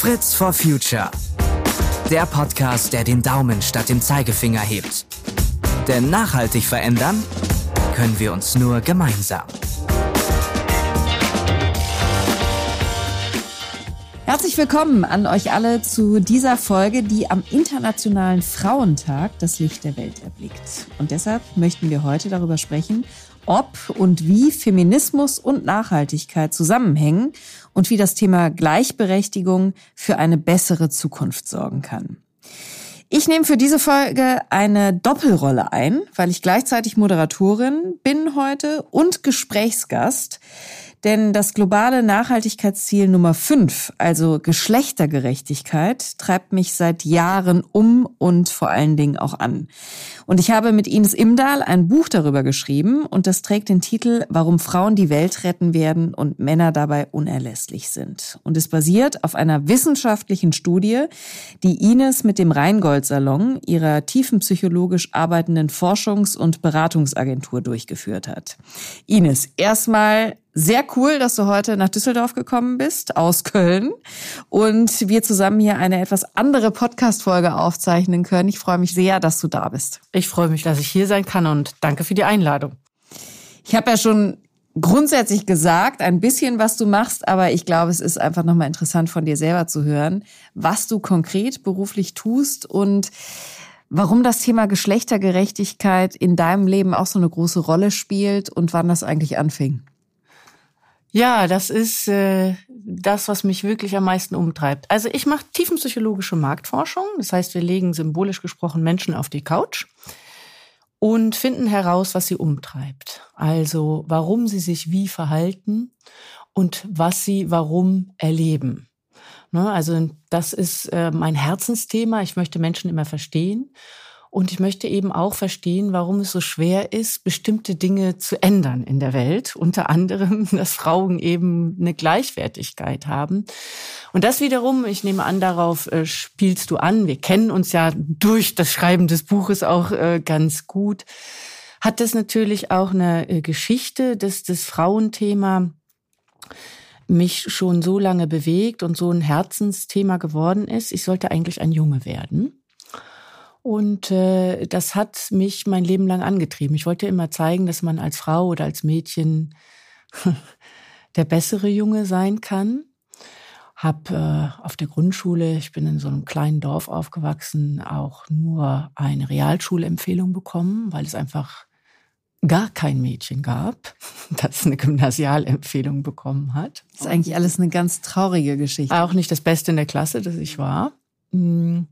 Fritz for Future. Der Podcast, der den Daumen statt dem Zeigefinger hebt. Denn nachhaltig verändern können wir uns nur gemeinsam. Herzlich willkommen an euch alle zu dieser Folge, die am Internationalen Frauentag das Licht der Welt erblickt. Und deshalb möchten wir heute darüber sprechen, ob und wie Feminismus und Nachhaltigkeit zusammenhängen und wie das Thema Gleichberechtigung für eine bessere Zukunft sorgen kann. Ich nehme für diese Folge eine Doppelrolle ein, weil ich gleichzeitig Moderatorin bin heute und Gesprächsgast. Denn das globale Nachhaltigkeitsziel Nummer 5, also Geschlechtergerechtigkeit, treibt mich seit Jahren um und vor allen Dingen auch an. Und ich habe mit Ines Imdahl ein Buch darüber geschrieben und das trägt den Titel Warum Frauen die Welt retten werden und Männer dabei unerlässlich sind. Und es basiert auf einer wissenschaftlichen Studie, die Ines mit dem Rheingold Salon, ihrer tiefenpsychologisch arbeitenden Forschungs- und Beratungsagentur durchgeführt hat. Ines, erstmal sehr cool, dass du heute nach Düsseldorf gekommen bist, aus Köln. Und wir zusammen hier eine etwas andere Podcast-Folge aufzeichnen können. Ich freue mich sehr, dass du da bist. Ich freue mich, dass ich hier sein kann und danke für die Einladung. Ich habe ja schon grundsätzlich gesagt, ein bisschen, was du machst, aber ich glaube, es ist einfach nochmal interessant von dir selber zu hören, was du konkret beruflich tust und warum das Thema Geschlechtergerechtigkeit in deinem Leben auch so eine große Rolle spielt und wann das eigentlich anfing. Ja, das ist äh, das, was mich wirklich am meisten umtreibt. Also ich mache tiefenpsychologische Marktforschung. Das heißt, wir legen symbolisch gesprochen Menschen auf die Couch und finden heraus, was sie umtreibt. Also warum sie sich wie verhalten und was sie warum erleben. Ne, also das ist äh, mein Herzensthema. Ich möchte Menschen immer verstehen. Und ich möchte eben auch verstehen, warum es so schwer ist, bestimmte Dinge zu ändern in der Welt. Unter anderem, dass Frauen eben eine Gleichwertigkeit haben. Und das wiederum, ich nehme an, darauf äh, spielst du an. Wir kennen uns ja durch das Schreiben des Buches auch äh, ganz gut. Hat das natürlich auch eine äh, Geschichte, dass das Frauenthema mich schon so lange bewegt und so ein Herzensthema geworden ist. Ich sollte eigentlich ein Junge werden. Und äh, das hat mich mein Leben lang angetrieben. Ich wollte immer zeigen, dass man als Frau oder als Mädchen der bessere Junge sein kann. Hab äh, auf der Grundschule, ich bin in so einem kleinen Dorf aufgewachsen, auch nur eine Realschulempfehlung bekommen, weil es einfach gar kein Mädchen gab, das eine Gymnasialempfehlung bekommen hat. Das ist eigentlich alles eine ganz traurige Geschichte. Auch nicht das Beste in der Klasse, das ich war. Hm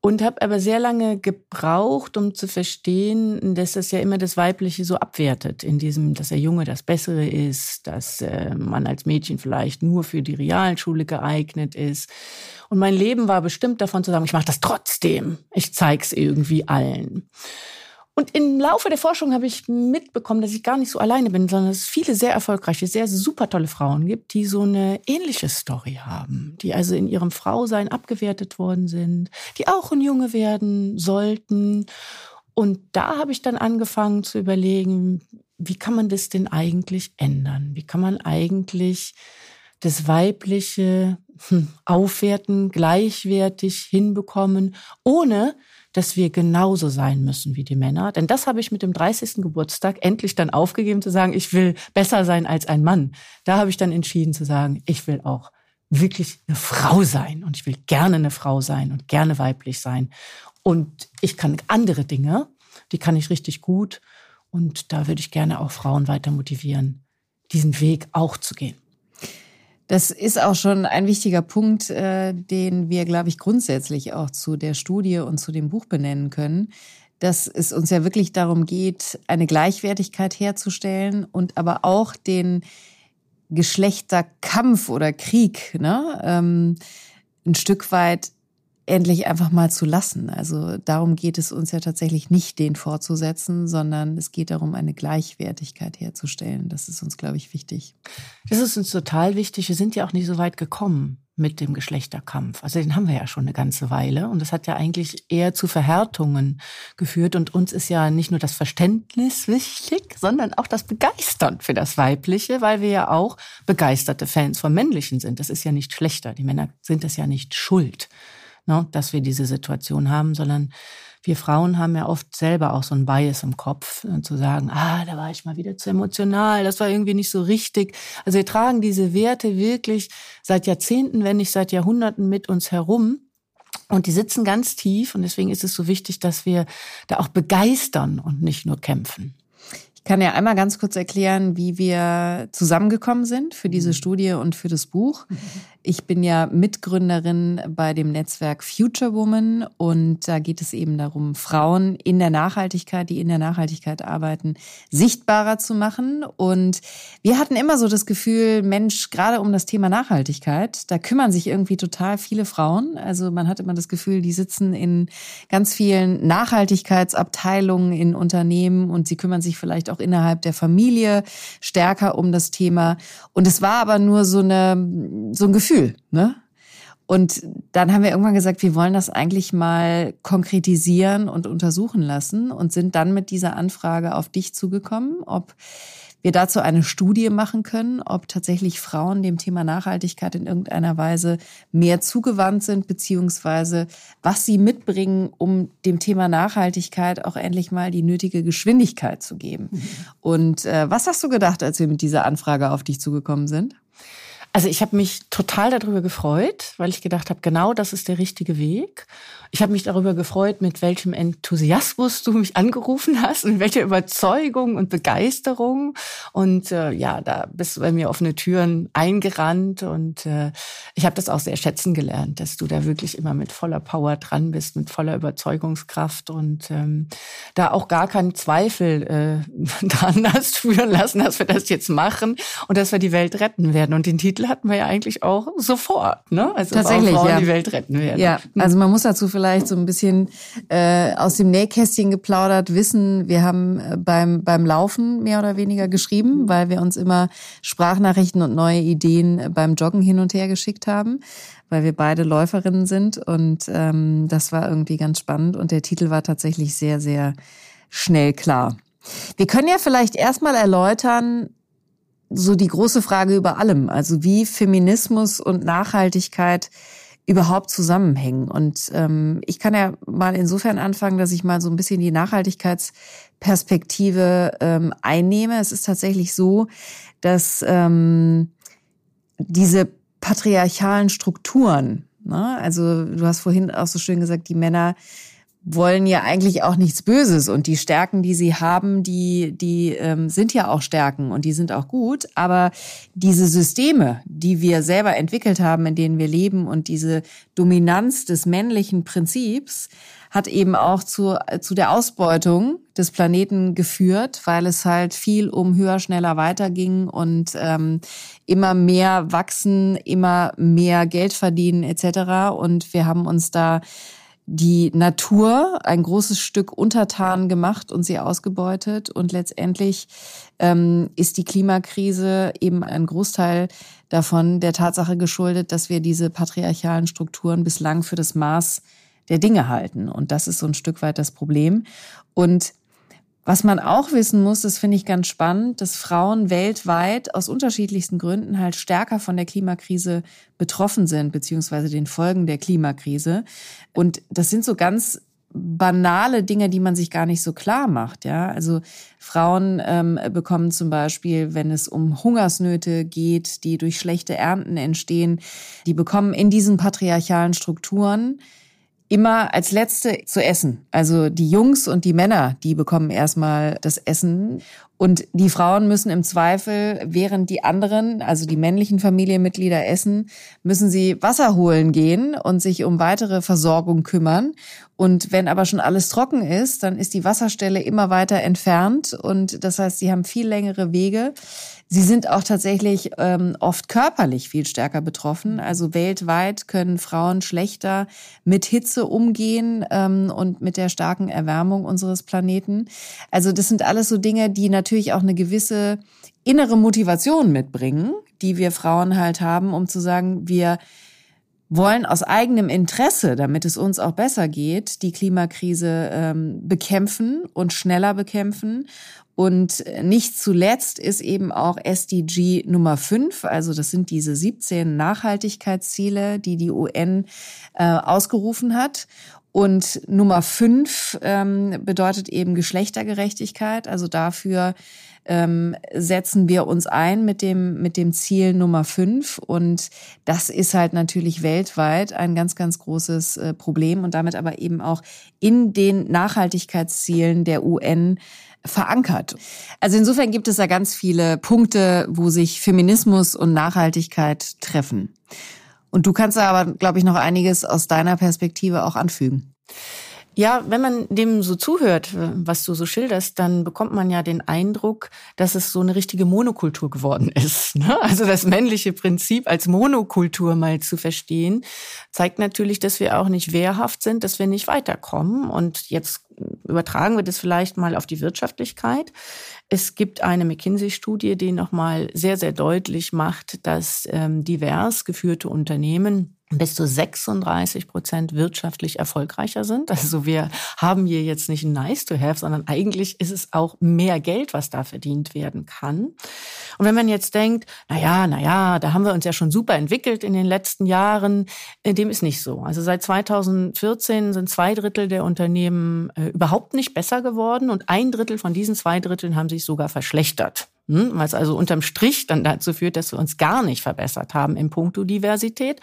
und habe aber sehr lange gebraucht, um zu verstehen, dass das ja immer das Weibliche so abwertet, in diesem, dass der Junge das Bessere ist, dass äh, man als Mädchen vielleicht nur für die Realschule geeignet ist. Und mein Leben war bestimmt davon zu sagen, ich mache das trotzdem, ich zeig's irgendwie allen. Und im Laufe der Forschung habe ich mitbekommen, dass ich gar nicht so alleine bin, sondern dass es viele sehr erfolgreiche, sehr super tolle Frauen gibt, die so eine ähnliche Story haben, die also in ihrem Frausein abgewertet worden sind, die auch ein Junge werden sollten. Und da habe ich dann angefangen zu überlegen, wie kann man das denn eigentlich ändern? Wie kann man eigentlich das Weibliche hm, aufwerten, gleichwertig hinbekommen, ohne dass wir genauso sein müssen wie die Männer. Denn das habe ich mit dem 30. Geburtstag endlich dann aufgegeben zu sagen, ich will besser sein als ein Mann. Da habe ich dann entschieden zu sagen, ich will auch wirklich eine Frau sein und ich will gerne eine Frau sein und gerne weiblich sein. Und ich kann andere Dinge, die kann ich richtig gut. Und da würde ich gerne auch Frauen weiter motivieren, diesen Weg auch zu gehen. Das ist auch schon ein wichtiger Punkt, äh, den wir, glaube ich, grundsätzlich auch zu der Studie und zu dem Buch benennen können, dass es uns ja wirklich darum geht, eine Gleichwertigkeit herzustellen und aber auch den Geschlechterkampf oder Krieg ne, ähm, ein Stück weit endlich einfach mal zu lassen. Also darum geht es uns ja tatsächlich nicht, den fortzusetzen, sondern es geht darum, eine Gleichwertigkeit herzustellen. Das ist uns, glaube ich, wichtig. Das ist uns total wichtig. Wir sind ja auch nicht so weit gekommen mit dem Geschlechterkampf. Also den haben wir ja schon eine ganze Weile und das hat ja eigentlich eher zu Verhärtungen geführt und uns ist ja nicht nur das Verständnis wichtig, sondern auch das Begeistern für das Weibliche, weil wir ja auch begeisterte Fans vom Männlichen sind. Das ist ja nicht schlechter. Die Männer sind es ja nicht schuld, ne, dass wir diese Situation haben, sondern wir Frauen haben ja oft selber auch so ein Bias im Kopf, äh, zu sagen, ah, da war ich mal wieder zu emotional, das war irgendwie nicht so richtig. Also wir tragen diese Werte wirklich seit Jahrzehnten, wenn nicht seit Jahrhunderten mit uns herum. Und die sitzen ganz tief und deswegen ist es so wichtig, dass wir da auch begeistern und nicht nur kämpfen kann ja einmal ganz kurz erklären, wie wir zusammengekommen sind für diese mhm. Studie und für das Buch. Ich bin ja Mitgründerin bei dem Netzwerk Future Woman und da geht es eben darum, Frauen in der Nachhaltigkeit, die in der Nachhaltigkeit arbeiten, sichtbarer zu machen. Und wir hatten immer so das Gefühl, Mensch, gerade um das Thema Nachhaltigkeit, da kümmern sich irgendwie total viele Frauen. Also man hat immer das Gefühl, die sitzen in ganz vielen Nachhaltigkeitsabteilungen in Unternehmen und sie kümmern sich vielleicht auch auch innerhalb der Familie stärker um das Thema. Und es war aber nur so eine, so ein Gefühl, ne? Und dann haben wir irgendwann gesagt, wir wollen das eigentlich mal konkretisieren und untersuchen lassen und sind dann mit dieser Anfrage auf dich zugekommen, ob wir dazu eine Studie machen können, ob tatsächlich Frauen dem Thema Nachhaltigkeit in irgendeiner Weise mehr zugewandt sind, beziehungsweise was sie mitbringen, um dem Thema Nachhaltigkeit auch endlich mal die nötige Geschwindigkeit zu geben. Mhm. Und äh, was hast du gedacht, als wir mit dieser Anfrage auf dich zugekommen sind? Also ich habe mich total darüber gefreut, weil ich gedacht habe, genau das ist der richtige Weg. Ich habe mich darüber gefreut, mit welchem Enthusiasmus du mich angerufen hast und welcher Überzeugung und Begeisterung. Und äh, ja, da bist du bei mir offene Türen eingerannt und äh, ich habe das auch sehr schätzen gelernt, dass du da wirklich immer mit voller Power dran bist, mit voller Überzeugungskraft und ähm, da auch gar keinen Zweifel äh, dran hast führen lassen, dass wir das jetzt machen und dass wir die Welt retten werden. Und den Titel hatten wir ja eigentlich auch sofort, ne? Also Tatsächlich, Frauen ja. die Welt retten werden. Ja, also man muss dazu vielleicht so ein bisschen äh, aus dem Nähkästchen geplaudert wissen, wir haben äh, beim, beim Laufen mehr oder weniger geschrieben, weil wir uns immer Sprachnachrichten und neue Ideen äh, beim Joggen hin und her geschickt haben, weil wir beide Läuferinnen sind. Und ähm, das war irgendwie ganz spannend. Und der Titel war tatsächlich sehr, sehr schnell klar. Wir können ja vielleicht erstmal erläutern, so die große Frage über allem, also wie Feminismus und Nachhaltigkeit überhaupt zusammenhängen. Und ähm, ich kann ja mal insofern anfangen, dass ich mal so ein bisschen die Nachhaltigkeitsperspektive ähm, einnehme. Es ist tatsächlich so, dass ähm, diese patriarchalen Strukturen, ne, also du hast vorhin auch so schön gesagt, die Männer wollen ja eigentlich auch nichts Böses und die Stärken, die sie haben, die die ähm, sind ja auch Stärken und die sind auch gut. Aber diese Systeme, die wir selber entwickelt haben, in denen wir leben und diese Dominanz des männlichen Prinzips hat eben auch zu zu der Ausbeutung des Planeten geführt, weil es halt viel um höher, schneller weiterging und ähm, immer mehr wachsen, immer mehr Geld verdienen etc. Und wir haben uns da die Natur ein großes Stück untertan gemacht und sie ausgebeutet. Und letztendlich ähm, ist die Klimakrise eben ein Großteil davon der Tatsache geschuldet, dass wir diese patriarchalen Strukturen bislang für das Maß der Dinge halten. Und das ist so ein Stück weit das Problem. Und was man auch wissen muss, das finde ich ganz spannend, dass Frauen weltweit aus unterschiedlichsten Gründen halt stärker von der Klimakrise betroffen sind, beziehungsweise den Folgen der Klimakrise. Und das sind so ganz banale Dinge, die man sich gar nicht so klar macht. Ja, also Frauen ähm, bekommen zum Beispiel, wenn es um Hungersnöte geht, die durch schlechte Ernten entstehen, die bekommen in diesen patriarchalen Strukturen immer als Letzte zu essen. Also die Jungs und die Männer, die bekommen erstmal das Essen und die Frauen müssen im Zweifel, während die anderen, also die männlichen Familienmitglieder essen, müssen sie Wasser holen gehen und sich um weitere Versorgung kümmern. Und wenn aber schon alles trocken ist, dann ist die Wasserstelle immer weiter entfernt und das heißt, sie haben viel längere Wege Sie sind auch tatsächlich ähm, oft körperlich viel stärker betroffen. Also weltweit können Frauen schlechter mit Hitze umgehen ähm, und mit der starken Erwärmung unseres Planeten. Also das sind alles so Dinge, die natürlich auch eine gewisse innere Motivation mitbringen, die wir Frauen halt haben, um zu sagen, wir wollen aus eigenem Interesse, damit es uns auch besser geht, die Klimakrise ähm, bekämpfen und schneller bekämpfen und nicht zuletzt ist eben auch SDG Nummer 5, also das sind diese 17 Nachhaltigkeitsziele, die die UN äh, ausgerufen hat. Und Nummer 5 ähm, bedeutet eben Geschlechtergerechtigkeit. Also dafür ähm, setzen wir uns ein mit dem, mit dem Ziel Nummer 5. Und das ist halt natürlich weltweit ein ganz, ganz großes äh, Problem und damit aber eben auch in den Nachhaltigkeitszielen der UN verankert. Also insofern gibt es da ganz viele Punkte, wo sich Feminismus und Nachhaltigkeit treffen. Und du kannst da aber, glaube ich, noch einiges aus deiner Perspektive auch anfügen. Ja, wenn man dem so zuhört, was du so schilderst, dann bekommt man ja den Eindruck, dass es so eine richtige Monokultur geworden ist. Ne? Also das männliche Prinzip als Monokultur mal zu verstehen, zeigt natürlich, dass wir auch nicht wehrhaft sind, dass wir nicht weiterkommen. Und jetzt übertragen wir das vielleicht mal auf die Wirtschaftlichkeit. Es gibt eine McKinsey-Studie, die nochmal sehr, sehr deutlich macht, dass ähm, divers geführte Unternehmen bis zu 36 Prozent wirtschaftlich erfolgreicher sind. Also wir haben hier jetzt nicht nice to have, sondern eigentlich ist es auch mehr Geld, was da verdient werden kann. Und wenn man jetzt denkt, na ja, na ja, da haben wir uns ja schon super entwickelt in den letzten Jahren, äh, dem ist nicht so. Also seit 2014 sind zwei Drittel der Unternehmen äh, überhaupt nicht besser geworden und ein Drittel von diesen zwei Dritteln haben sich sogar verschlechtert. Hm, was also unterm Strich dann dazu führt, dass wir uns gar nicht verbessert haben im Punkto Diversität.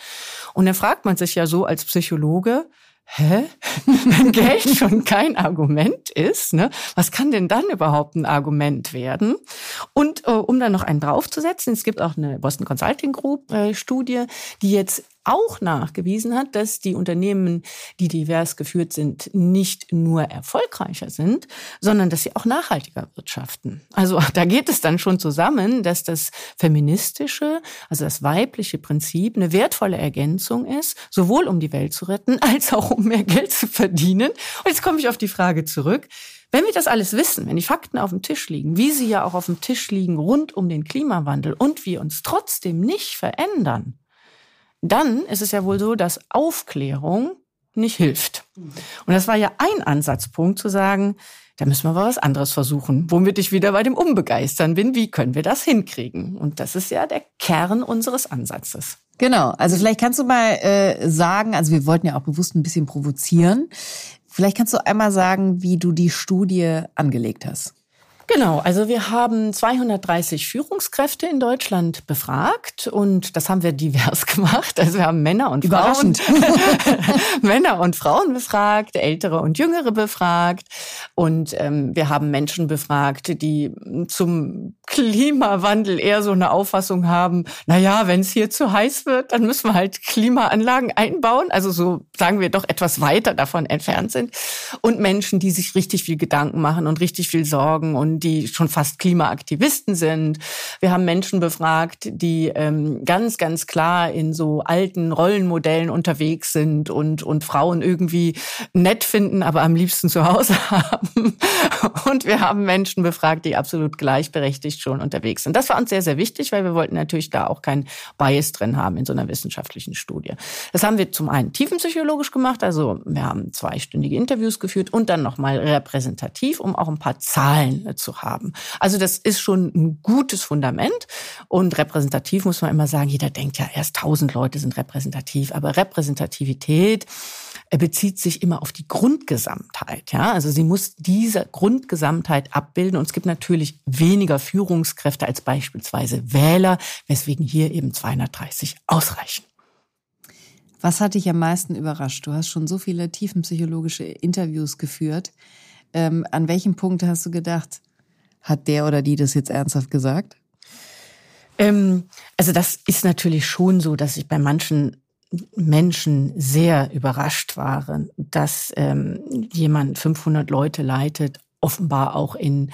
Und dann fragt man sich ja so als Psychologe, hä? Wenn Geld schon kein Argument ist, ne? was kann denn dann überhaupt ein Argument werden? Und äh, um dann noch einen draufzusetzen, es gibt auch eine Boston Consulting Group äh, Studie, die jetzt auch nachgewiesen hat, dass die Unternehmen, die divers geführt sind, nicht nur erfolgreicher sind, sondern dass sie auch nachhaltiger wirtschaften. Also da geht es dann schon zusammen, dass das feministische, also das weibliche Prinzip eine wertvolle Ergänzung ist, sowohl um die Welt zu retten, als auch um mehr Geld zu verdienen. Und jetzt komme ich auf die Frage zurück. Wenn wir das alles wissen, wenn die Fakten auf dem Tisch liegen, wie sie ja auch auf dem Tisch liegen rund um den Klimawandel und wir uns trotzdem nicht verändern, dann ist es ja wohl so, dass Aufklärung nicht hilft. Und das war ja ein Ansatzpunkt zu sagen, da müssen wir mal was anderes versuchen, womit ich wieder bei dem Unbegeistern bin. Wie können wir das hinkriegen? Und das ist ja der Kern unseres Ansatzes. Genau, also vielleicht kannst du mal äh, sagen, also wir wollten ja auch bewusst ein bisschen provozieren. Vielleicht kannst du einmal sagen, wie du die Studie angelegt hast. Genau, also wir haben 230 Führungskräfte in Deutschland befragt und das haben wir divers gemacht. Also wir haben Männer und Frauen, Männer und Frauen befragt, ältere und jüngere befragt und ähm, wir haben Menschen befragt, die zum Klimawandel eher so eine Auffassung haben. Na ja, wenn es hier zu heiß wird, dann müssen wir halt Klimaanlagen einbauen. Also so sagen wir doch etwas weiter davon entfernt sind und Menschen, die sich richtig viel Gedanken machen und richtig viel Sorgen und die schon fast Klimaaktivisten sind. Wir haben Menschen befragt, die ähm, ganz, ganz klar in so alten Rollenmodellen unterwegs sind und, und Frauen irgendwie nett finden, aber am liebsten zu Hause haben. Und wir haben Menschen befragt, die absolut gleichberechtigt schon unterwegs sind. Das war uns sehr, sehr wichtig, weil wir wollten natürlich da auch keinen Bias drin haben in so einer wissenschaftlichen Studie. Das haben wir zum einen tiefenpsychologisch gemacht, also wir haben zweistündige Interviews geführt und dann nochmal repräsentativ, um auch ein paar Zahlen zu zu haben. Also das ist schon ein gutes Fundament und repräsentativ muss man immer sagen, jeder denkt ja, erst tausend Leute sind repräsentativ, aber Repräsentativität äh, bezieht sich immer auf die Grundgesamtheit. Ja, also sie muss diese Grundgesamtheit abbilden. Und es gibt natürlich weniger Führungskräfte als beispielsweise Wähler, weswegen hier eben 230 ausreichen. Was hat dich am meisten überrascht? Du hast schon so viele tiefenpsychologische Interviews geführt. Ähm, an welchem Punkt hast du gedacht, hat der oder die das jetzt ernsthaft gesagt? Ähm, also das ist natürlich schon so, dass ich bei manchen Menschen sehr überrascht war, dass ähm, jemand 500 Leute leitet offenbar auch in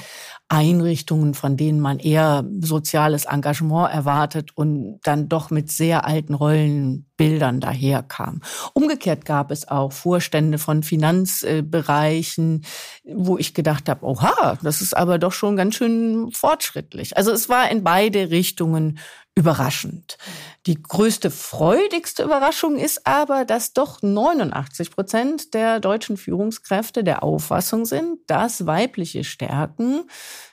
Einrichtungen, von denen man eher soziales Engagement erwartet und dann doch mit sehr alten Rollenbildern daherkam. Umgekehrt gab es auch Vorstände von Finanzbereichen, wo ich gedacht habe, oha, das ist aber doch schon ganz schön fortschrittlich. Also es war in beide Richtungen überraschend. Die größte, freudigste Überraschung ist aber, dass doch 89 Prozent der deutschen Führungskräfte der Auffassung sind, dass weibliche Stärken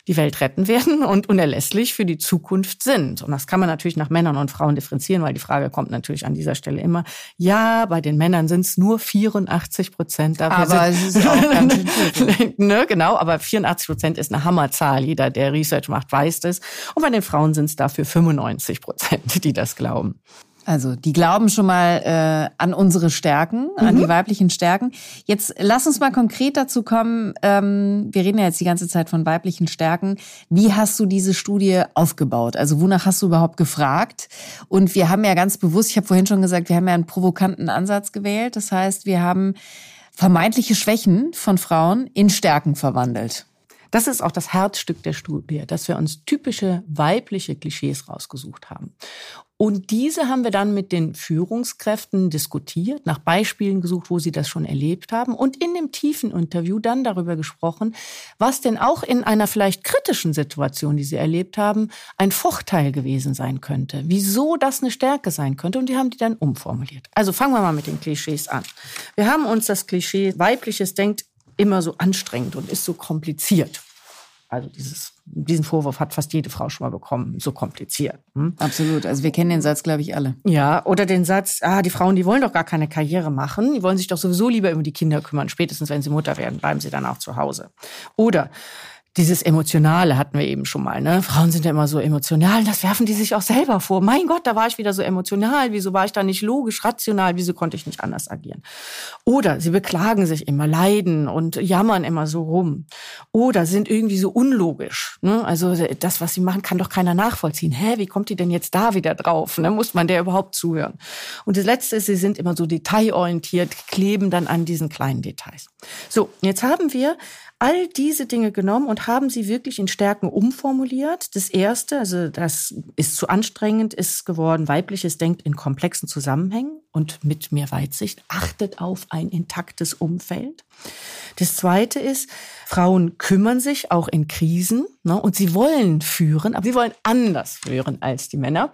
die Welt retten werden und unerlässlich für die Zukunft sind. Und das kann man natürlich nach Männern und Frauen differenzieren, weil die Frage kommt natürlich an dieser Stelle immer, ja, bei den Männern sind es nur 84 Prozent. Aber es ist auch ganz schön ne, Genau, aber 84 Prozent ist eine Hammerzahl. Jeder, der Research macht, weiß das. Und bei den Frauen sind es dafür 95 Prozent, die das glauben. Also die glauben schon mal äh, an unsere Stärken, an Mhm. die weiblichen Stärken. Jetzt lass uns mal konkret dazu kommen. Ähm, wir reden ja jetzt die ganze Zeit von weiblichen Stärken. Wie hast du diese Studie aufgebaut? Also wonach hast du überhaupt gefragt? Und wir haben ja ganz bewusst, ich habe vorhin schon gesagt, wir haben ja einen provokanten Ansatz gewählt. Das heißt, wir haben vermeintliche Schwächen von Frauen in Stärken verwandelt. Das ist auch das Herzstück der Studie, dass wir uns typische weibliche Klischees rausgesucht haben. Und diese haben wir dann mit den Führungskräften diskutiert, nach Beispielen gesucht, wo sie das schon erlebt haben und in dem tiefen Interview dann darüber gesprochen, was denn auch in einer vielleicht kritischen Situation, die sie erlebt haben, ein Vorteil gewesen sein könnte. Wieso das eine Stärke sein könnte. Und die haben die dann umformuliert. Also fangen wir mal mit den Klischees an. Wir haben uns das Klischee weibliches denkt immer so anstrengend und ist so kompliziert. Also dieses, diesen Vorwurf hat fast jede Frau schon mal bekommen, so kompliziert. Hm? Absolut. Also wir kennen den Satz, glaube ich, alle. Ja, oder den Satz, ah, die Frauen, die wollen doch gar keine Karriere machen, die wollen sich doch sowieso lieber um die Kinder kümmern, spätestens wenn sie Mutter werden, bleiben sie dann auch zu Hause. Oder dieses Emotionale hatten wir eben schon mal. Ne? Frauen sind ja immer so emotional, das werfen die sich auch selber vor. Mein Gott, da war ich wieder so emotional. Wieso war ich da nicht logisch, rational? Wieso konnte ich nicht anders agieren? Oder sie beklagen sich immer, leiden und jammern immer so rum. Oder sind irgendwie so unlogisch. Ne? Also das, was sie machen, kann doch keiner nachvollziehen. Hä, wie kommt die denn jetzt da wieder drauf? Ne? Muss man der überhaupt zuhören? Und das Letzte ist, sie sind immer so detailorientiert, kleben dann an diesen kleinen Details. So, jetzt haben wir all diese Dinge genommen und haben sie wirklich in Stärken umformuliert. Das erste, also das ist zu anstrengend, ist geworden, weibliches denkt in komplexen Zusammenhängen und mit mehr Weitsicht, achtet auf ein intaktes Umfeld. Das zweite ist, Frauen kümmern sich auch in Krisen ne, und sie wollen führen, aber sie wollen anders führen als die Männer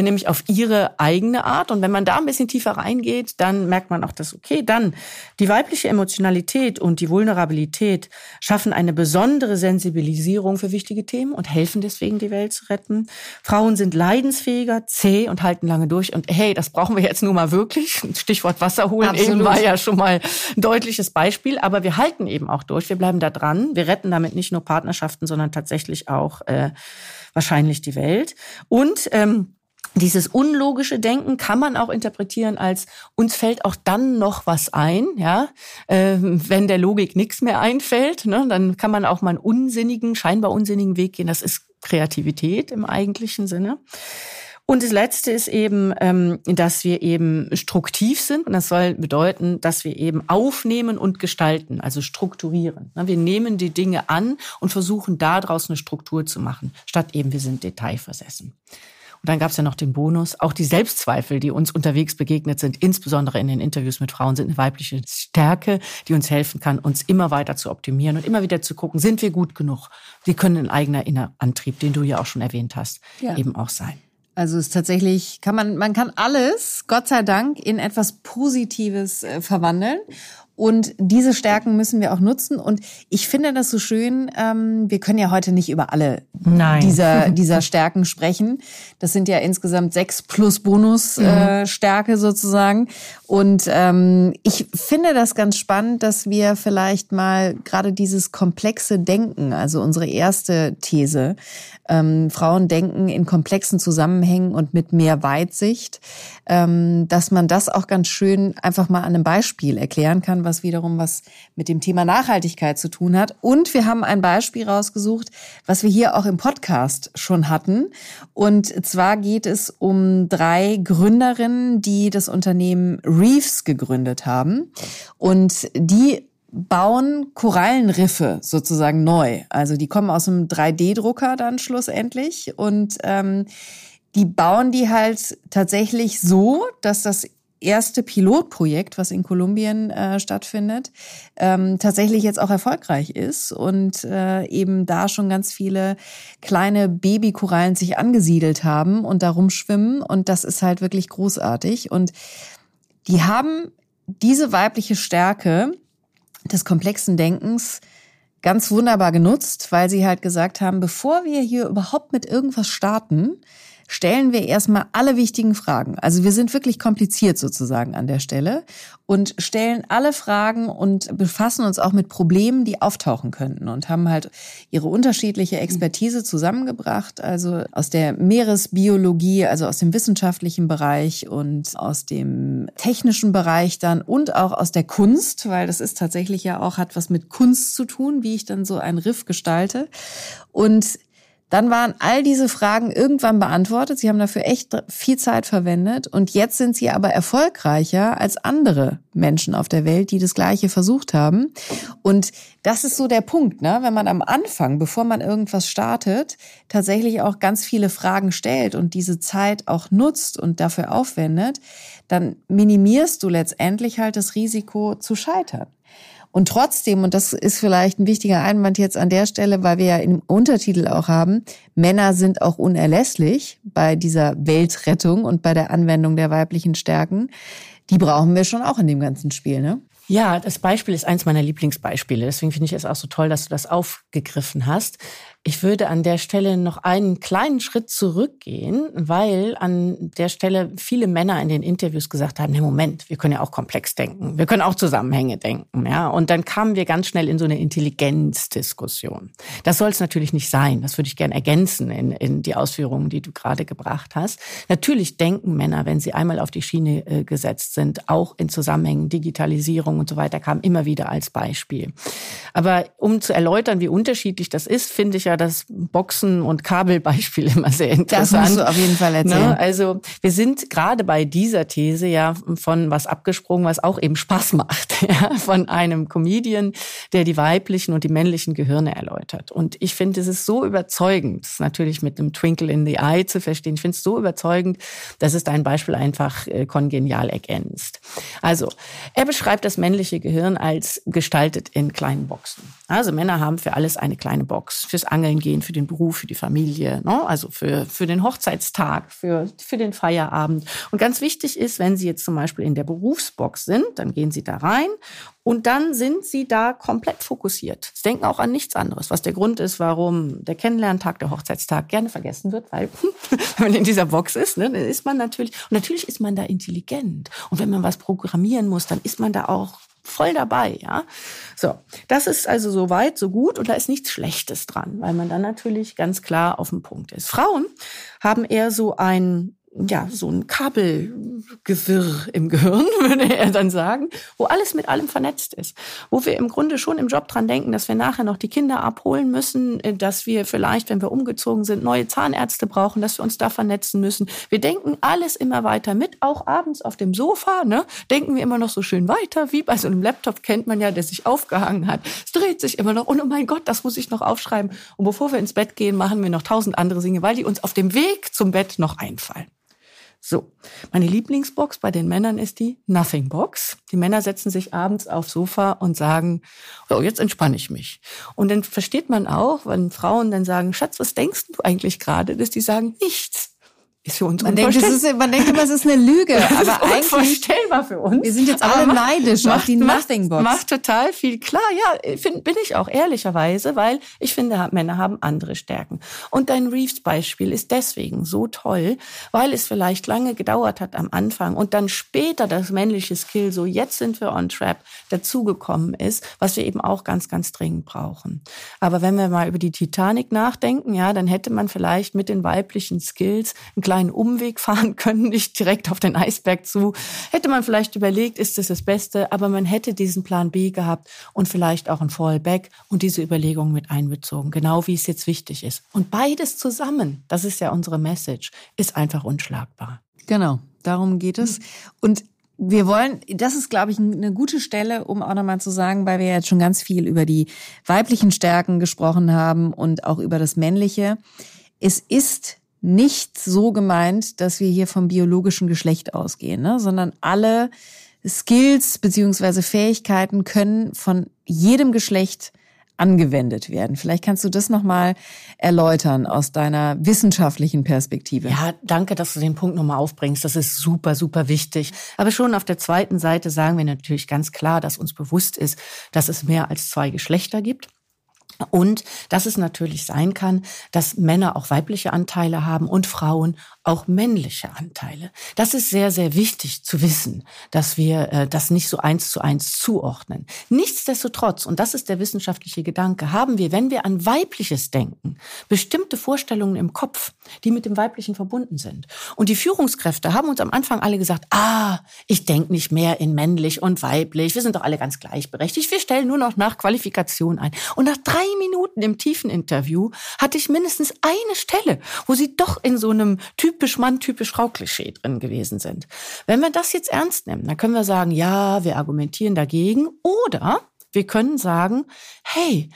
nämlich auf ihre eigene Art. Und wenn man da ein bisschen tiefer reingeht, dann merkt man auch das, okay, dann die weibliche Emotionalität und die Vulnerabilität schaffen eine besondere Sensibilisierung für wichtige Themen und helfen deswegen, die Welt zu retten. Frauen sind leidensfähiger, zäh und halten lange durch. Und hey, das brauchen wir jetzt nun mal wirklich. Stichwort Wasser holen Absolut. eben war ja schon mal ein deutliches Beispiel. Aber wir halten eben auch durch. Wir bleiben da dran. Wir retten damit nicht nur Partnerschaften, sondern tatsächlich auch äh, wahrscheinlich die Welt. Und ähm, dieses unlogische Denken kann man auch interpretieren als uns fällt auch dann noch was ein, ja, ähm, wenn der Logik nichts mehr einfällt, ne, dann kann man auch mal einen unsinnigen, scheinbar unsinnigen Weg gehen. Das ist Kreativität im eigentlichen Sinne. Und das Letzte ist eben, ähm, dass wir eben struktiv sind. Und das soll bedeuten, dass wir eben aufnehmen und gestalten, also strukturieren. Ne, Wir nehmen die Dinge an und versuchen daraus eine Struktur zu machen, statt eben wir sind detailversessen. Und dann gab es ja noch den Bonus. Auch die Selbstzweifel, die uns unterwegs begegnet sind, insbesondere in den Interviews mit Frauen, sind eine weibliche Stärke, die uns helfen kann, uns immer weiter zu optimieren und immer wieder zu gucken, sind wir gut genug? Wir können ein eigener Innerantrieb, den du ja auch schon erwähnt hast, Ja. eben auch sein. Also es ist tatsächlich, kann man, man kann alles, Gott sei Dank, in etwas Positives äh, verwandeln. Und diese Stärken müssen wir auch nutzen. Und ich finde das so schön. Ähm, wir können ja heute nicht über alle Nein. dieser dieser Stärken sprechen. Das sind ja insgesamt sechs plus Bonus äh, Stärke sozusagen. Und ähm, ich finde das ganz spannend, dass wir vielleicht mal gerade dieses komplexe Denken, also unsere erste These, ähm, Frauen denken in komplexen Zusammenhängen und mit mehr Weitsicht, ähm, dass man das auch ganz schön einfach mal an einem Beispiel erklären kann, was wiederum was mit dem Thema Nachhaltigkeit zu tun hat. Und wir haben ein Beispiel rausgesucht, was wir hier auch im Podcast schon hatten. Und zwar geht es um drei Gründerinnen, die das Unternehmen Reefs gegründet haben. Und die bauen Korallenriffe sozusagen neu. Also die kommen aus einem 3D-Drucker dann schlussendlich und ähm, die bauen die halt tatsächlich so, dass das erste Pilotprojekt, was in Kolumbien äh, stattfindet, ähm, tatsächlich jetzt auch erfolgreich ist und äh, eben da schon ganz viele kleine Babykorallen sich angesiedelt haben und da rumschwimmen. Und das ist halt wirklich großartig. Und die haben diese weibliche Stärke des komplexen Denkens ganz wunderbar genutzt, weil sie halt gesagt haben, bevor wir hier überhaupt mit irgendwas starten, stellen wir erstmal alle wichtigen Fragen. Also wir sind wirklich kompliziert sozusagen an der Stelle und stellen alle Fragen und befassen uns auch mit Problemen, die auftauchen könnten und haben halt ihre unterschiedliche Expertise zusammengebracht, also aus der Meeresbiologie, also aus dem wissenschaftlichen Bereich und aus dem technischen Bereich dann und auch aus der Kunst, weil das ist tatsächlich ja auch hat was mit Kunst zu tun, wie ich dann so ein Riff gestalte und dann waren all diese Fragen irgendwann beantwortet. Sie haben dafür echt viel Zeit verwendet. Und jetzt sind sie aber erfolgreicher als andere Menschen auf der Welt, die das Gleiche versucht haben. Und das ist so der Punkt, ne? wenn man am Anfang, bevor man irgendwas startet, tatsächlich auch ganz viele Fragen stellt und diese Zeit auch nutzt und dafür aufwendet, dann minimierst du letztendlich halt das Risiko zu scheitern. Und trotzdem, und das ist vielleicht ein wichtiger Einwand jetzt an der Stelle, weil wir ja im Untertitel auch haben, Männer sind auch unerlässlich bei dieser Weltrettung und bei der Anwendung der weiblichen Stärken. Die brauchen wir schon auch in dem ganzen Spiel, ne? Ja, das Beispiel ist eins meiner Lieblingsbeispiele. Deswegen finde ich es auch so toll, dass du das aufgegriffen hast. Ich würde an der Stelle noch einen kleinen Schritt zurückgehen, weil an der Stelle viele Männer in den Interviews gesagt haben, nee, Moment, wir können ja auch komplex denken. Wir können auch Zusammenhänge denken, ja. Und dann kamen wir ganz schnell in so eine Intelligenzdiskussion. Das soll es natürlich nicht sein. Das würde ich gerne ergänzen in, in die Ausführungen, die du gerade gebracht hast. Natürlich denken Männer, wenn sie einmal auf die Schiene äh, gesetzt sind, auch in Zusammenhängen, Digitalisierung und so weiter, kam immer wieder als Beispiel. Aber um zu erläutern, wie unterschiedlich das ist, finde ich ja das Boxen- und Kabelbeispiel immer sehr interessant. Das musst du auf jeden Fall erzählen. Ne? Also wir sind gerade bei dieser These ja von was abgesprungen, was auch eben Spaß macht. Ja? Von einem Comedian, der die weiblichen und die männlichen Gehirne erläutert. Und ich finde, es ist so überzeugend, das ist natürlich mit einem Twinkle in the Eye zu verstehen, ich finde es so überzeugend, dass es dein Beispiel einfach äh, kongenial ergänzt. Also, er beschreibt das männliche Gehirn als gestaltet in kleinen Boxen. Also Männer haben für alles eine kleine Box. Fürs Angeln gehen, für den Beruf, für die Familie, ne? also für, für den Hochzeitstag, für, für den Feierabend. Und ganz wichtig ist, wenn Sie jetzt zum Beispiel in der Berufsbox sind, dann gehen Sie da rein und dann sind Sie da komplett fokussiert. Sie denken auch an nichts anderes, was der Grund ist, warum der Kennenlerntag, der Hochzeitstag gerne vergessen wird, weil wenn man in dieser Box ist, ne, dann ist man natürlich, und natürlich ist man da intelligent. Und wenn man was programmieren muss, dann ist man da auch voll dabei, ja. So, das ist also so weit, so gut und da ist nichts Schlechtes dran, weil man dann natürlich ganz klar auf dem Punkt ist. Frauen haben eher so ein ja, so ein Kabelgewirr im Gehirn, würde er dann sagen, wo alles mit allem vernetzt ist. Wo wir im Grunde schon im Job dran denken, dass wir nachher noch die Kinder abholen müssen, äh, dass wir vielleicht, wenn wir umgezogen sind, neue Zahnärzte brauchen, dass wir uns da vernetzen müssen. Wir denken alles immer weiter mit, auch abends auf dem Sofa, ne, denken wir immer noch so schön weiter, wie bei so einem Laptop kennt man ja, der sich aufgehangen hat. Es dreht sich immer noch, und oh mein Gott, das muss ich noch aufschreiben. Und bevor wir ins Bett gehen, machen wir noch tausend andere Dinge, weil die uns auf dem Weg zum Bett noch einfallen. So, meine Lieblingsbox bei den Männern ist die Nothing Box. Die Männer setzen sich abends aufs Sofa und sagen, oh, jetzt entspanne ich mich. Und dann versteht man auch, wenn Frauen dann sagen, Schatz, was denkst du eigentlich gerade? Dass die sagen, nichts ist für uns man denkt, ist, man denkt immer, es ist eine Lüge, das aber ist unvorstellbar für uns. Wir sind jetzt alle macht, neidisch macht, auf die Nothing Box. Macht total viel klar. Ja, find, bin ich auch ehrlicherweise, weil ich finde, Männer haben andere Stärken. Und dein Reeves-Beispiel ist deswegen so toll, weil es vielleicht lange gedauert hat am Anfang und dann später das männliche Skill, so jetzt sind wir on trap, dazugekommen ist, was wir eben auch ganz, ganz dringend brauchen. Aber wenn wir mal über die Titanic nachdenken, ja, dann hätte man vielleicht mit den weiblichen Skills einen kleinen Umweg fahren können, nicht direkt auf den Eisberg zu. Hätte man vielleicht überlegt, ist das das Beste, aber man hätte diesen Plan B gehabt und vielleicht auch ein Fallback und diese Überlegungen mit einbezogen, genau wie es jetzt wichtig ist. Und beides zusammen, das ist ja unsere Message, ist einfach unschlagbar. Genau, darum geht es. Und wir wollen, das ist, glaube ich, eine gute Stelle, um auch nochmal zu sagen, weil wir jetzt schon ganz viel über die weiblichen Stärken gesprochen haben und auch über das Männliche. Es ist nicht so gemeint, dass wir hier vom biologischen Geschlecht ausgehen, ne? sondern alle Skills beziehungsweise Fähigkeiten können von jedem Geschlecht angewendet werden. Vielleicht kannst du das nochmal erläutern aus deiner wissenschaftlichen Perspektive. Ja, danke, dass du den Punkt nochmal aufbringst. Das ist super, super wichtig. Aber schon auf der zweiten Seite sagen wir natürlich ganz klar, dass uns bewusst ist, dass es mehr als zwei Geschlechter gibt. Und dass es natürlich sein kann, dass Männer auch weibliche Anteile haben und Frauen auch männliche Anteile. Das ist sehr, sehr wichtig zu wissen, dass wir äh, das nicht so eins zu eins zuordnen. Nichtsdestotrotz, und das ist der wissenschaftliche Gedanke, haben wir, wenn wir an weibliches denken, bestimmte Vorstellungen im Kopf, die mit dem Weiblichen verbunden sind. Und die Führungskräfte haben uns am Anfang alle gesagt, ah, ich denke nicht mehr in männlich und weiblich, wir sind doch alle ganz gleichberechtigt, wir stellen nur noch nach Qualifikation ein. Und nach drei Minuten im tiefen Interview hatte ich mindestens eine Stelle, wo sie doch in so einem typisch Mann, typisch Frau-Klischee drin gewesen sind. Wenn wir das jetzt ernst nehmen, dann können wir sagen, ja, wir argumentieren dagegen oder wir können sagen, hey,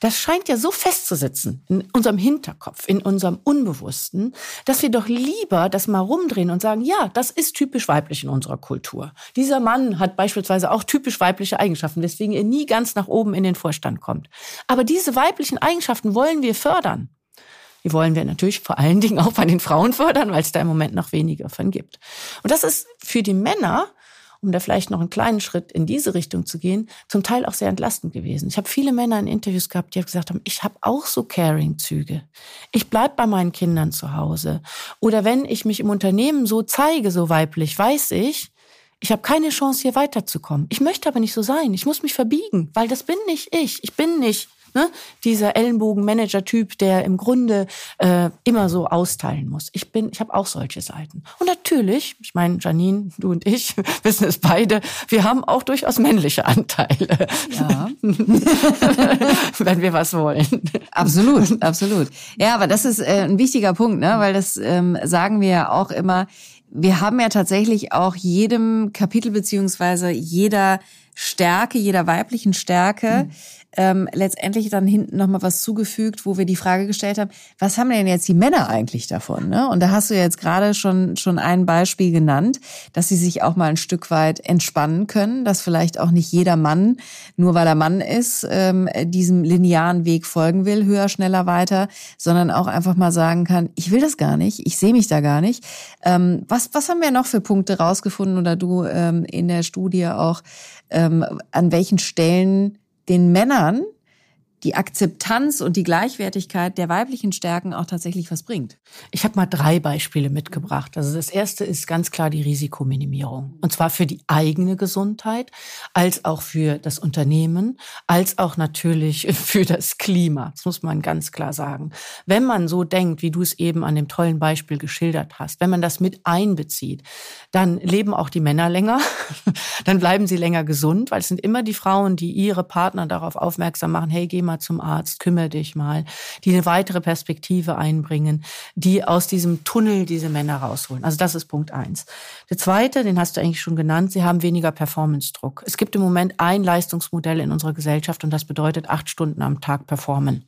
das scheint ja so festzusitzen in unserem Hinterkopf, in unserem Unbewussten, dass wir doch lieber das mal rumdrehen und sagen, ja, das ist typisch weiblich in unserer Kultur. Dieser Mann hat beispielsweise auch typisch weibliche Eigenschaften, weswegen er nie ganz nach oben in den Vorstand kommt. Aber diese weiblichen Eigenschaften wollen wir fördern. Die wollen wir natürlich vor allen Dingen auch bei den Frauen fördern, weil es da im Moment noch weniger von gibt. Und das ist für die Männer um da vielleicht noch einen kleinen Schritt in diese Richtung zu gehen, zum Teil auch sehr entlastend gewesen. Ich habe viele Männer in Interviews gehabt, die gesagt haben, ich habe auch so Caring-Züge. Ich bleib bei meinen Kindern zu Hause. Oder wenn ich mich im Unternehmen so zeige, so weiblich, weiß ich, ich habe keine Chance, hier weiterzukommen. Ich möchte aber nicht so sein. Ich muss mich verbiegen, weil das bin nicht ich. Ich bin nicht Ne? Dieser Ellenbogen-Manager-Typ, der im Grunde äh, immer so austeilen muss. Ich bin, ich habe auch solche Seiten. Und natürlich, ich meine, Janine, du und ich wissen es beide, wir haben auch durchaus männliche Anteile. Ja. Wenn wir was wollen. Absolut, absolut. Ja, aber das ist äh, ein wichtiger Punkt, ne? weil das ähm, sagen wir ja auch immer. Wir haben ja tatsächlich auch jedem Kapitel beziehungsweise jeder Stärke, jeder weiblichen Stärke, mhm ähm, letztendlich dann hinten nochmal was zugefügt, wo wir die Frage gestellt haben, was haben denn jetzt die Männer eigentlich davon? Ne? Und da hast du jetzt gerade schon, schon ein Beispiel genannt, dass sie sich auch mal ein Stück weit entspannen können, dass vielleicht auch nicht jeder Mann, nur weil er Mann ist, ähm, diesem linearen Weg folgen will, höher, schneller, weiter, sondern auch einfach mal sagen kann, ich will das gar nicht, ich sehe mich da gar nicht. Ähm, was, was haben wir noch für Punkte rausgefunden oder du ähm, in der Studie auch, ähm, an welchen Stellen den Männern die Akzeptanz und die Gleichwertigkeit der weiblichen Stärken auch tatsächlich was bringt. Ich habe mal drei Beispiele mitgebracht. Also das erste ist ganz klar die Risikominimierung. Und zwar für die eigene Gesundheit, als auch für das Unternehmen, als auch natürlich für das Klima. Das muss man ganz klar sagen. Wenn man so denkt, wie du es eben an dem tollen Beispiel geschildert hast, wenn man das mit einbezieht, dann leben auch die Männer länger, dann bleiben sie länger gesund, weil es sind immer die Frauen, die ihre Partner darauf aufmerksam machen, hey, geh mal zum Arzt, kümmere dich mal, die eine weitere Perspektive einbringen, die aus diesem Tunnel diese Männer rausholen. Also das ist Punkt eins. Der zweite, den hast du eigentlich schon genannt, sie haben weniger Performance-Druck. Es gibt im Moment ein Leistungsmodell in unserer Gesellschaft und das bedeutet acht Stunden am Tag performen.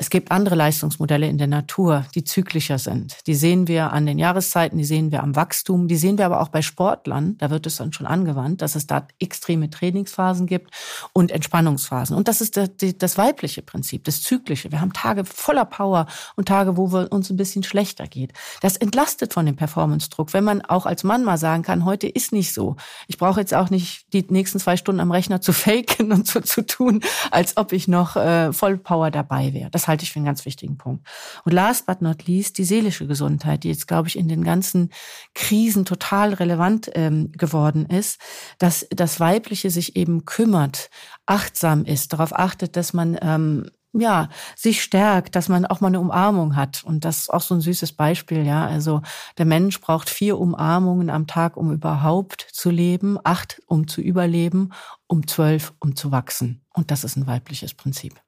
Es gibt andere Leistungsmodelle in der Natur, die zyklischer sind. Die sehen wir an den Jahreszeiten, die sehen wir am Wachstum, die sehen wir aber auch bei Sportlern. Da wird es dann schon angewandt, dass es da extreme Trainingsphasen gibt und Entspannungsphasen. Und das ist das, weibliche Prinzip, das zyklische. Wir haben Tage voller Power und Tage, wo wir uns ein bisschen schlechter geht. Das entlastet von dem Performance-Druck, wenn man auch als Mann mal sagen kann, heute ist nicht so. Ich brauche jetzt auch nicht die nächsten zwei Stunden am Rechner zu faken und so zu tun, als ob ich noch äh, voll Power dabei wäre. Das halte ich für einen ganz wichtigen Punkt. Und last but not least die seelische Gesundheit, die jetzt, glaube ich, in den ganzen Krisen total relevant ähm, geworden ist, dass das Weibliche sich eben kümmert, achtsam ist, darauf achtet, dass man ähm, ja, sich stärkt, dass man auch mal eine Umarmung hat. Und das ist auch so ein süßes Beispiel, ja. Also der Mensch braucht vier Umarmungen am Tag, um überhaupt zu leben, acht, um zu überleben, um zwölf, um zu wachsen. Und das ist ein weibliches Prinzip.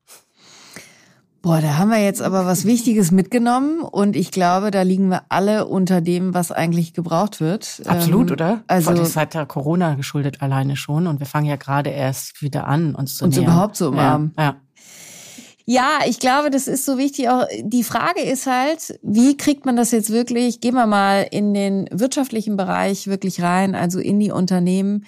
Boah, da haben wir jetzt aber was Wichtiges mitgenommen und ich glaube, da liegen wir alle unter dem, was eigentlich gebraucht wird. Absolut, ähm, oder? Also das hat ja Corona geschuldet alleine schon und wir fangen ja gerade erst wieder an, uns zu uns nähern. überhaupt zu umarmen. Ja, ja. Ja, ich glaube, das ist so wichtig. Auch die Frage ist halt, wie kriegt man das jetzt wirklich? Gehen wir mal in den wirtschaftlichen Bereich wirklich rein, also in die Unternehmen.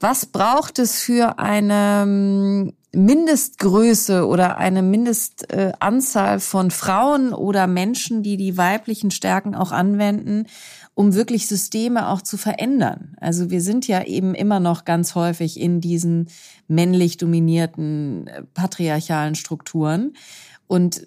Was braucht es für eine Mindestgröße oder eine Mindestanzahl von Frauen oder Menschen, die die weiblichen Stärken auch anwenden, um wirklich Systeme auch zu verändern? Also wir sind ja eben immer noch ganz häufig in diesen männlich dominierten äh, patriarchalen Strukturen und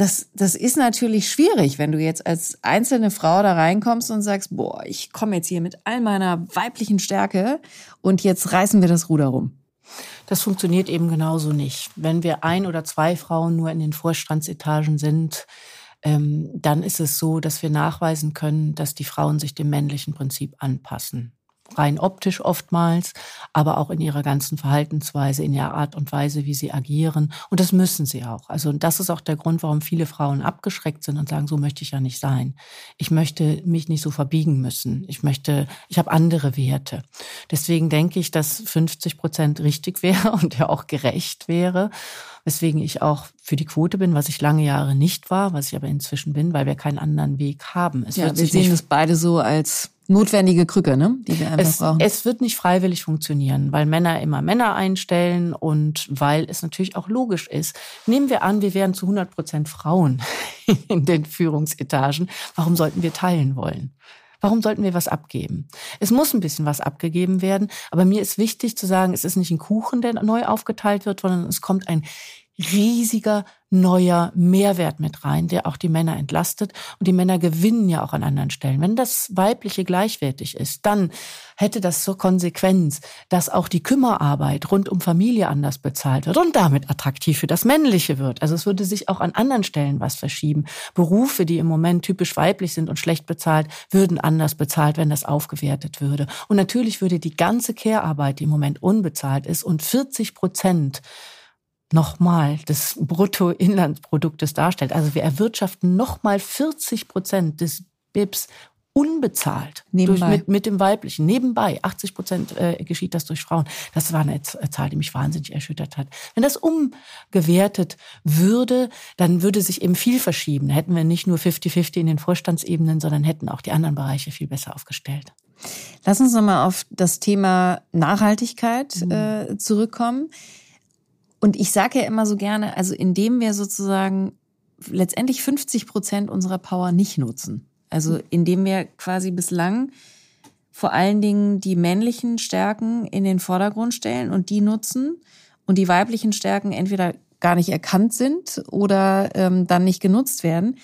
das, das ist natürlich schwierig, wenn du jetzt als einzelne Frau da reinkommst und sagst, boah, ich komme jetzt hier mit all meiner weiblichen Stärke und jetzt reißen wir das Ruder rum. Das funktioniert eben genauso nicht. Wenn wir ein oder zwei Frauen nur in den Vorstandsetagen sind, ähm, dann ist es so, dass wir nachweisen können, dass die Frauen sich dem männlichen Prinzip anpassen rein optisch oftmals, aber auch in ihrer ganzen Verhaltensweise, in ihrer Art und Weise, wie sie agieren. Und das müssen sie auch. Also das ist auch der Grund, warum viele Frauen abgeschreckt sind und sagen, so möchte ich ja nicht sein. Ich möchte mich nicht so verbiegen müssen. Ich möchte, ich habe andere Werte. Deswegen denke ich, dass 50 Prozent richtig wäre und ja auch gerecht wäre weswegen ich auch für die Quote bin, was ich lange Jahre nicht war, was ich aber inzwischen bin, weil wir keinen anderen Weg haben. Es ja, wir sehen es beide so als notwendige Krücke, ne? die wir einfach es, brauchen. Es wird nicht freiwillig funktionieren, weil Männer immer Männer einstellen und weil es natürlich auch logisch ist. Nehmen wir an, wir wären zu 100 Prozent Frauen in den Führungsetagen. Warum sollten wir teilen wollen? Warum sollten wir was abgeben? Es muss ein bisschen was abgegeben werden, aber mir ist wichtig zu sagen, es ist nicht ein Kuchen, der neu aufgeteilt wird, sondern es kommt ein riesiger neuer Mehrwert mit rein, der auch die Männer entlastet. Und die Männer gewinnen ja auch an anderen Stellen. Wenn das Weibliche gleichwertig ist, dann hätte das zur Konsequenz, dass auch die Kümmerarbeit rund um Familie anders bezahlt wird und damit attraktiv für das Männliche wird. Also es würde sich auch an anderen Stellen was verschieben. Berufe, die im Moment typisch weiblich sind und schlecht bezahlt, würden anders bezahlt, wenn das aufgewertet würde. Und natürlich würde die ganze Care-Arbeit, die im Moment unbezahlt ist und 40 Prozent nochmal des Bruttoinlandsproduktes darstellt. Also wir erwirtschaften nochmal 40 Prozent des BIPs unbezahlt. Durch, mit, mit dem Weiblichen. Nebenbei, 80 Prozent äh, geschieht das durch Frauen. Das war eine Zahl, die mich wahnsinnig erschüttert hat. Wenn das umgewertet würde, dann würde sich eben viel verschieben. Hätten wir nicht nur 50-50 in den Vorstandsebenen, sondern hätten auch die anderen Bereiche viel besser aufgestellt. Lass uns nochmal auf das Thema Nachhaltigkeit äh, zurückkommen. Und ich sage ja immer so gerne, also indem wir sozusagen letztendlich 50 Prozent unserer Power nicht nutzen. Also indem wir quasi bislang vor allen Dingen die männlichen Stärken in den Vordergrund stellen und die nutzen und die weiblichen Stärken entweder gar nicht erkannt sind oder ähm, dann nicht genutzt werden.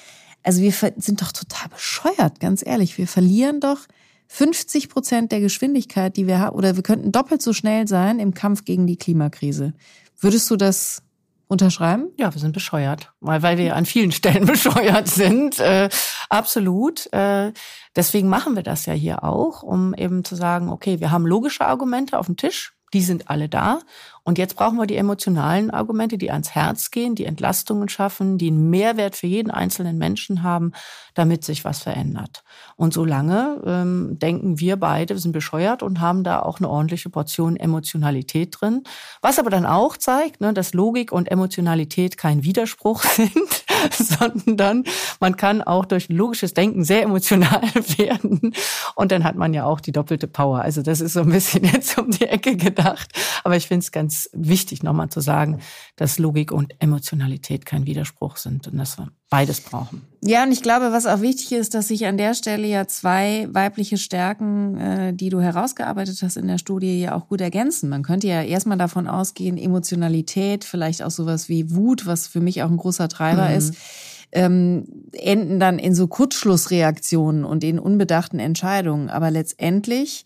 Also wir sind doch total bescheuert, ganz ehrlich. Wir verlieren doch 50 Prozent der Geschwindigkeit, die wir haben, oder wir könnten doppelt so schnell sein im Kampf gegen die Klimakrise. Würdest du das unterschreiben? Ja, wir sind bescheuert, weil, weil wir an vielen Stellen bescheuert sind. Äh, absolut. Äh, deswegen machen wir das ja hier auch, um eben zu sagen, okay, wir haben logische Argumente auf dem Tisch, die sind alle da. Und jetzt brauchen wir die emotionalen Argumente, die ans Herz gehen, die Entlastungen schaffen, die einen Mehrwert für jeden einzelnen Menschen haben, damit sich was verändert. Und solange ähm, denken wir beide, wir sind bescheuert und haben da auch eine ordentliche Portion Emotionalität drin. Was aber dann auch zeigt, ne, dass Logik und Emotionalität kein Widerspruch sind, sondern man kann auch durch logisches Denken sehr emotional werden. Und dann hat man ja auch die doppelte Power. Also das ist so ein bisschen jetzt um die Ecke gedacht. Aber ich finde es ganz wichtig, nochmal zu sagen, dass Logik und Emotionalität kein Widerspruch sind und dass wir beides brauchen. Ja, und ich glaube, was auch wichtig ist, dass sich an der Stelle ja zwei weibliche Stärken, äh, die du herausgearbeitet hast in der Studie, ja auch gut ergänzen. Man könnte ja erstmal davon ausgehen, Emotionalität, vielleicht auch sowas wie Wut, was für mich auch ein großer Treiber mhm. ist, ähm, enden dann in so Kurzschlussreaktionen und in unbedachten Entscheidungen. Aber letztendlich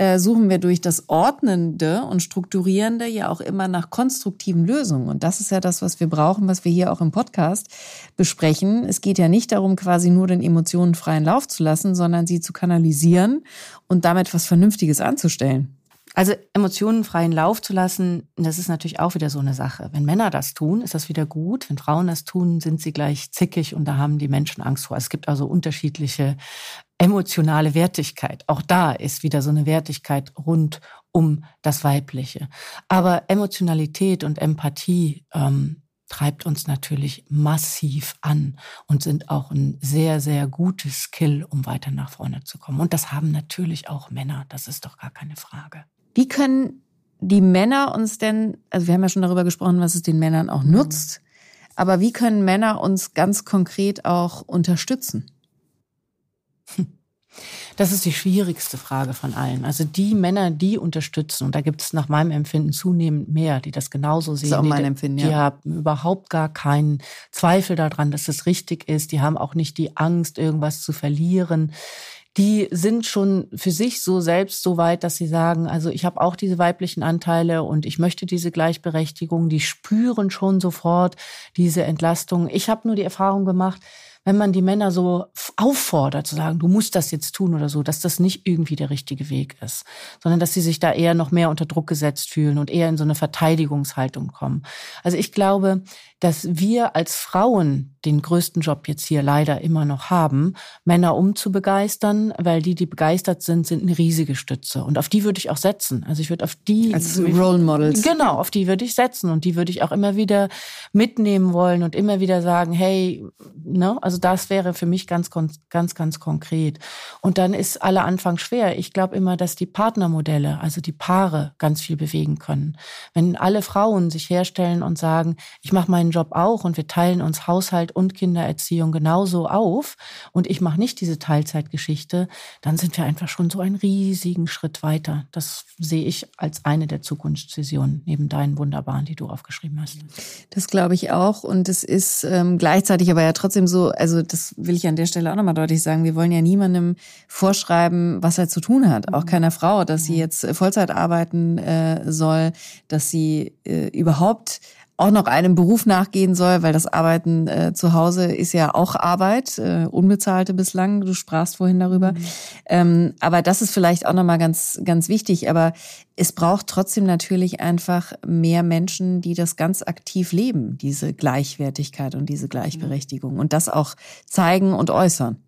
äh, suchen wir durch das Ordnende und Strukturierende ja auch immer nach konstruktiven Lösungen. Und das ist ja das, was wir brauchen, was wir hier auch im Podcast besprechen. Es geht ja nicht darum, quasi nur den Emotionen freien Lauf zu lassen, sondern sie zu kanalisieren und damit was Vernünftiges anzustellen. Also Emotionen freien Lauf zu lassen, das ist natürlich auch wieder so eine Sache. Wenn Männer das tun, ist das wieder gut. Wenn Frauen das tun, sind sie gleich zickig und da haben die Menschen Angst vor. Es gibt also unterschiedliche emotionale Wertigkeit. Auch da ist wieder so eine Wertigkeit rund um das Weibliche. Aber Emotionalität und Empathie ähm, treibt uns natürlich massiv an und sind auch ein sehr, sehr gutes Skill, um weiter nach vorne zu kommen. Und das haben natürlich auch Männer, das ist doch gar keine Frage. Wie können die Männer uns denn, also wir haben ja schon darüber gesprochen, was es den Männern auch nutzt, aber wie können Männer uns ganz konkret auch unterstützen? Das ist die schwierigste Frage von allen. Also die Männer, die unterstützen, und da gibt es nach meinem Empfinden zunehmend mehr, die das genauso sehen. Das ist auch mein Empfinden, die, ja. Die haben überhaupt gar keinen Zweifel daran, dass es richtig ist. Die haben auch nicht die Angst, irgendwas zu verlieren die sind schon für sich so selbst so weit, dass sie sagen, also ich habe auch diese weiblichen Anteile und ich möchte diese Gleichberechtigung, die spüren schon sofort diese Entlastung. Ich habe nur die Erfahrung gemacht, wenn man die Männer so auffordert zu sagen, du musst das jetzt tun oder so, dass das nicht irgendwie der richtige Weg ist, sondern dass sie sich da eher noch mehr unter Druck gesetzt fühlen und eher in so eine Verteidigungshaltung kommen. Also ich glaube, dass wir als Frauen den größten Job jetzt hier leider immer noch haben, Männer umzubegeistern, weil die, die begeistert sind, sind eine riesige Stütze. Und auf die würde ich auch setzen. Also ich würde auf die. Als Role Models. Genau, auf die würde ich setzen. Und die würde ich auch immer wieder mitnehmen wollen und immer wieder sagen, hey, ne, also das wäre für mich ganz, ganz, ganz konkret. Und dann ist alle Anfang schwer. Ich glaube immer, dass die Partnermodelle, also die Paare, ganz viel bewegen können. Wenn alle Frauen sich herstellen und sagen, ich mache meinen Job auch und wir teilen uns Haushalt und Kindererziehung genauso auf und ich mache nicht diese Teilzeitgeschichte, dann sind wir einfach schon so einen riesigen Schritt weiter. Das sehe ich als eine der Zukunftsvisionen neben deinen wunderbaren, die du aufgeschrieben hast. Das glaube ich auch und es ist ähm, gleichzeitig aber ja trotzdem so, also das will ich an der Stelle auch nochmal deutlich sagen, wir wollen ja niemandem vorschreiben, was er zu tun hat, auch mhm. keiner Frau, dass sie jetzt Vollzeit arbeiten äh, soll, dass sie äh, überhaupt auch noch einem Beruf nachgehen soll, weil das Arbeiten äh, zu Hause ist ja auch Arbeit, äh, unbezahlte bislang. Du sprachst vorhin darüber. Mhm. Ähm, aber das ist vielleicht auch nochmal ganz, ganz wichtig. Aber es braucht trotzdem natürlich einfach mehr Menschen, die das ganz aktiv leben, diese Gleichwertigkeit und diese Gleichberechtigung und das auch zeigen und äußern.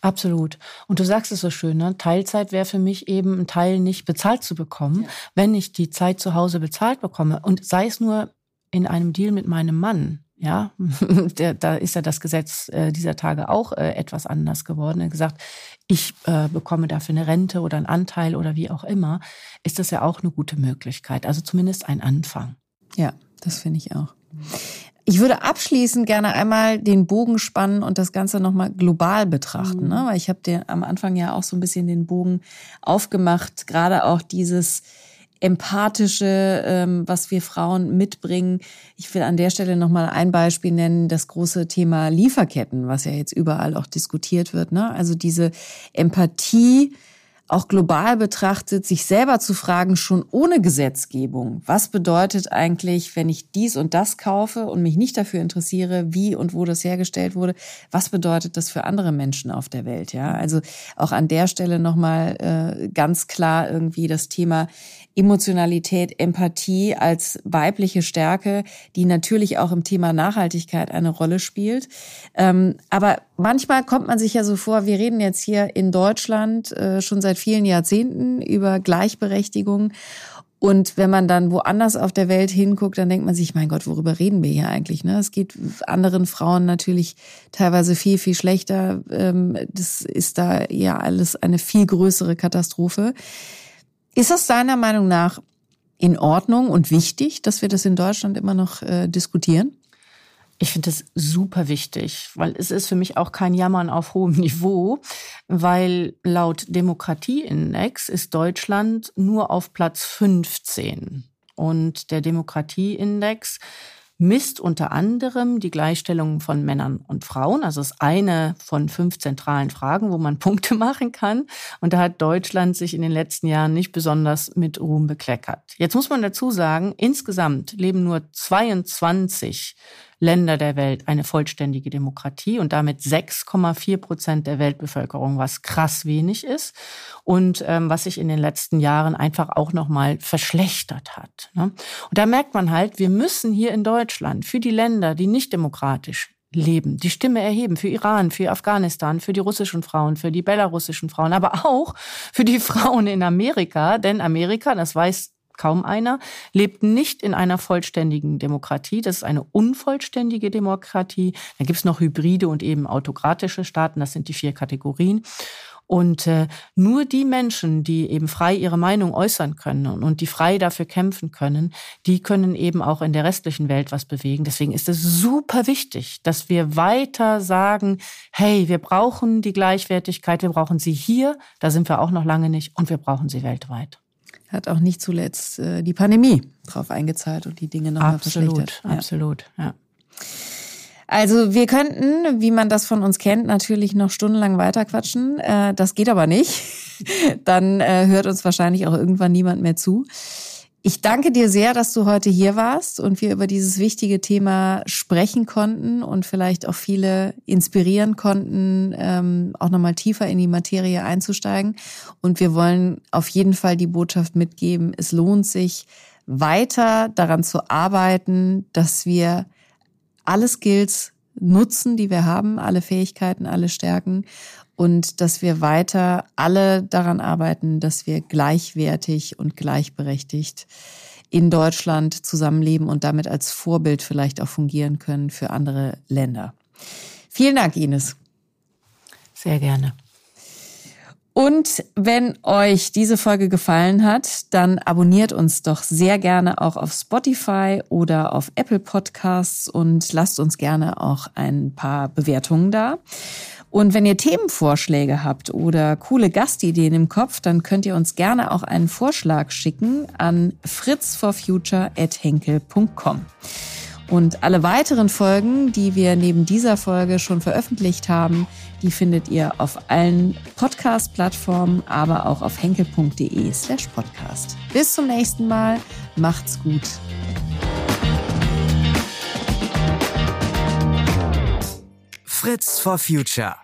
Absolut. Und du sagst es so schön, ne? Teilzeit wäre für mich eben ein Teil nicht bezahlt zu bekommen, ja. wenn ich die Zeit zu Hause bezahlt bekomme. Und sei es nur in einem Deal mit meinem Mann, ja, der, da ist ja das Gesetz äh, dieser Tage auch äh, etwas anders geworden. Er hat gesagt, ich äh, bekomme dafür eine Rente oder einen Anteil oder wie auch immer, ist das ja auch eine gute Möglichkeit. Also zumindest ein Anfang. Ja, das finde ich auch. Ich würde abschließend gerne einmal den Bogen spannen und das Ganze nochmal global betrachten. Mhm. Ne? Weil ich habe dir am Anfang ja auch so ein bisschen den Bogen aufgemacht, gerade auch dieses empathische, ähm, was wir Frauen mitbringen. Ich will an der Stelle nochmal ein Beispiel nennen, das große Thema Lieferketten, was ja jetzt überall auch diskutiert wird. Ne? Also diese Empathie, auch global betrachtet, sich selber zu fragen, schon ohne Gesetzgebung, was bedeutet eigentlich, wenn ich dies und das kaufe und mich nicht dafür interessiere, wie und wo das hergestellt wurde, was bedeutet das für andere Menschen auf der Welt? Ja, also auch an der Stelle nochmal äh, ganz klar irgendwie das Thema Emotionalität, Empathie als weibliche Stärke, die natürlich auch im Thema Nachhaltigkeit eine Rolle spielt. Ähm, aber manchmal kommt man sich ja so vor, wir reden jetzt hier in Deutschland äh, schon seit vielen Jahrzehnten über Gleichberechtigung. Und wenn man dann woanders auf der Welt hinguckt, dann denkt man sich, mein Gott, worüber reden wir hier eigentlich? Ne? Es geht anderen Frauen natürlich teilweise viel, viel schlechter. Ähm, das ist da ja alles eine viel größere Katastrophe. Ist das deiner Meinung nach in Ordnung und wichtig, dass wir das in Deutschland immer noch äh, diskutieren? Ich finde das super wichtig, weil es ist für mich auch kein Jammern auf hohem Niveau, weil laut Demokratieindex ist Deutschland nur auf Platz 15. Und der Demokratieindex misst unter anderem die Gleichstellung von Männern und Frauen. Also ist eine von fünf zentralen Fragen, wo man Punkte machen kann. Und da hat Deutschland sich in den letzten Jahren nicht besonders mit Ruhm bekleckert. Jetzt muss man dazu sagen, insgesamt leben nur 22 Länder der Welt eine vollständige Demokratie und damit 6,4 Prozent der Weltbevölkerung, was krass wenig ist und ähm, was sich in den letzten Jahren einfach auch nochmal verschlechtert hat. Ne? Und da merkt man halt, wir müssen hier in Deutschland für die Länder, die nicht demokratisch leben, die Stimme erheben für Iran, für Afghanistan, für die russischen Frauen, für die belarussischen Frauen, aber auch für die Frauen in Amerika, denn Amerika, das weiß kaum einer, lebt nicht in einer vollständigen Demokratie. Das ist eine unvollständige Demokratie. Da gibt es noch hybride und eben autokratische Staaten. Das sind die vier Kategorien. Und äh, nur die Menschen, die eben frei ihre Meinung äußern können und, und die frei dafür kämpfen können, die können eben auch in der restlichen Welt was bewegen. Deswegen ist es super wichtig, dass wir weiter sagen, hey, wir brauchen die Gleichwertigkeit, wir brauchen sie hier, da sind wir auch noch lange nicht, und wir brauchen sie weltweit hat auch nicht zuletzt äh, die Pandemie drauf eingezahlt und die Dinge nochmal verschlechtert. Absolut, absolut, ja. Also wir könnten, wie man das von uns kennt, natürlich noch stundenlang weiterquatschen. Äh, das geht aber nicht. Dann äh, hört uns wahrscheinlich auch irgendwann niemand mehr zu. Ich danke dir sehr, dass du heute hier warst und wir über dieses wichtige Thema sprechen konnten und vielleicht auch viele inspirieren konnten, ähm, auch nochmal tiefer in die Materie einzusteigen. Und wir wollen auf jeden Fall die Botschaft mitgeben, es lohnt sich weiter daran zu arbeiten, dass wir alle Skills nutzen, die wir haben, alle Fähigkeiten, alle Stärken und dass wir weiter alle daran arbeiten, dass wir gleichwertig und gleichberechtigt in Deutschland zusammenleben und damit als Vorbild vielleicht auch fungieren können für andere Länder. Vielen Dank, Ines. Sehr gerne. Und wenn euch diese Folge gefallen hat, dann abonniert uns doch sehr gerne auch auf Spotify oder auf Apple Podcasts und lasst uns gerne auch ein paar Bewertungen da. Und wenn ihr Themenvorschläge habt oder coole Gastideen im Kopf, dann könnt ihr uns gerne auch einen Vorschlag schicken an fritzforfuture.henkel.com. Und alle weiteren Folgen, die wir neben dieser Folge schon veröffentlicht haben, die findet ihr auf allen Podcast-Plattformen, aber auch auf henkel.de slash podcast. Bis zum nächsten Mal. Macht's gut. Fritz for Future.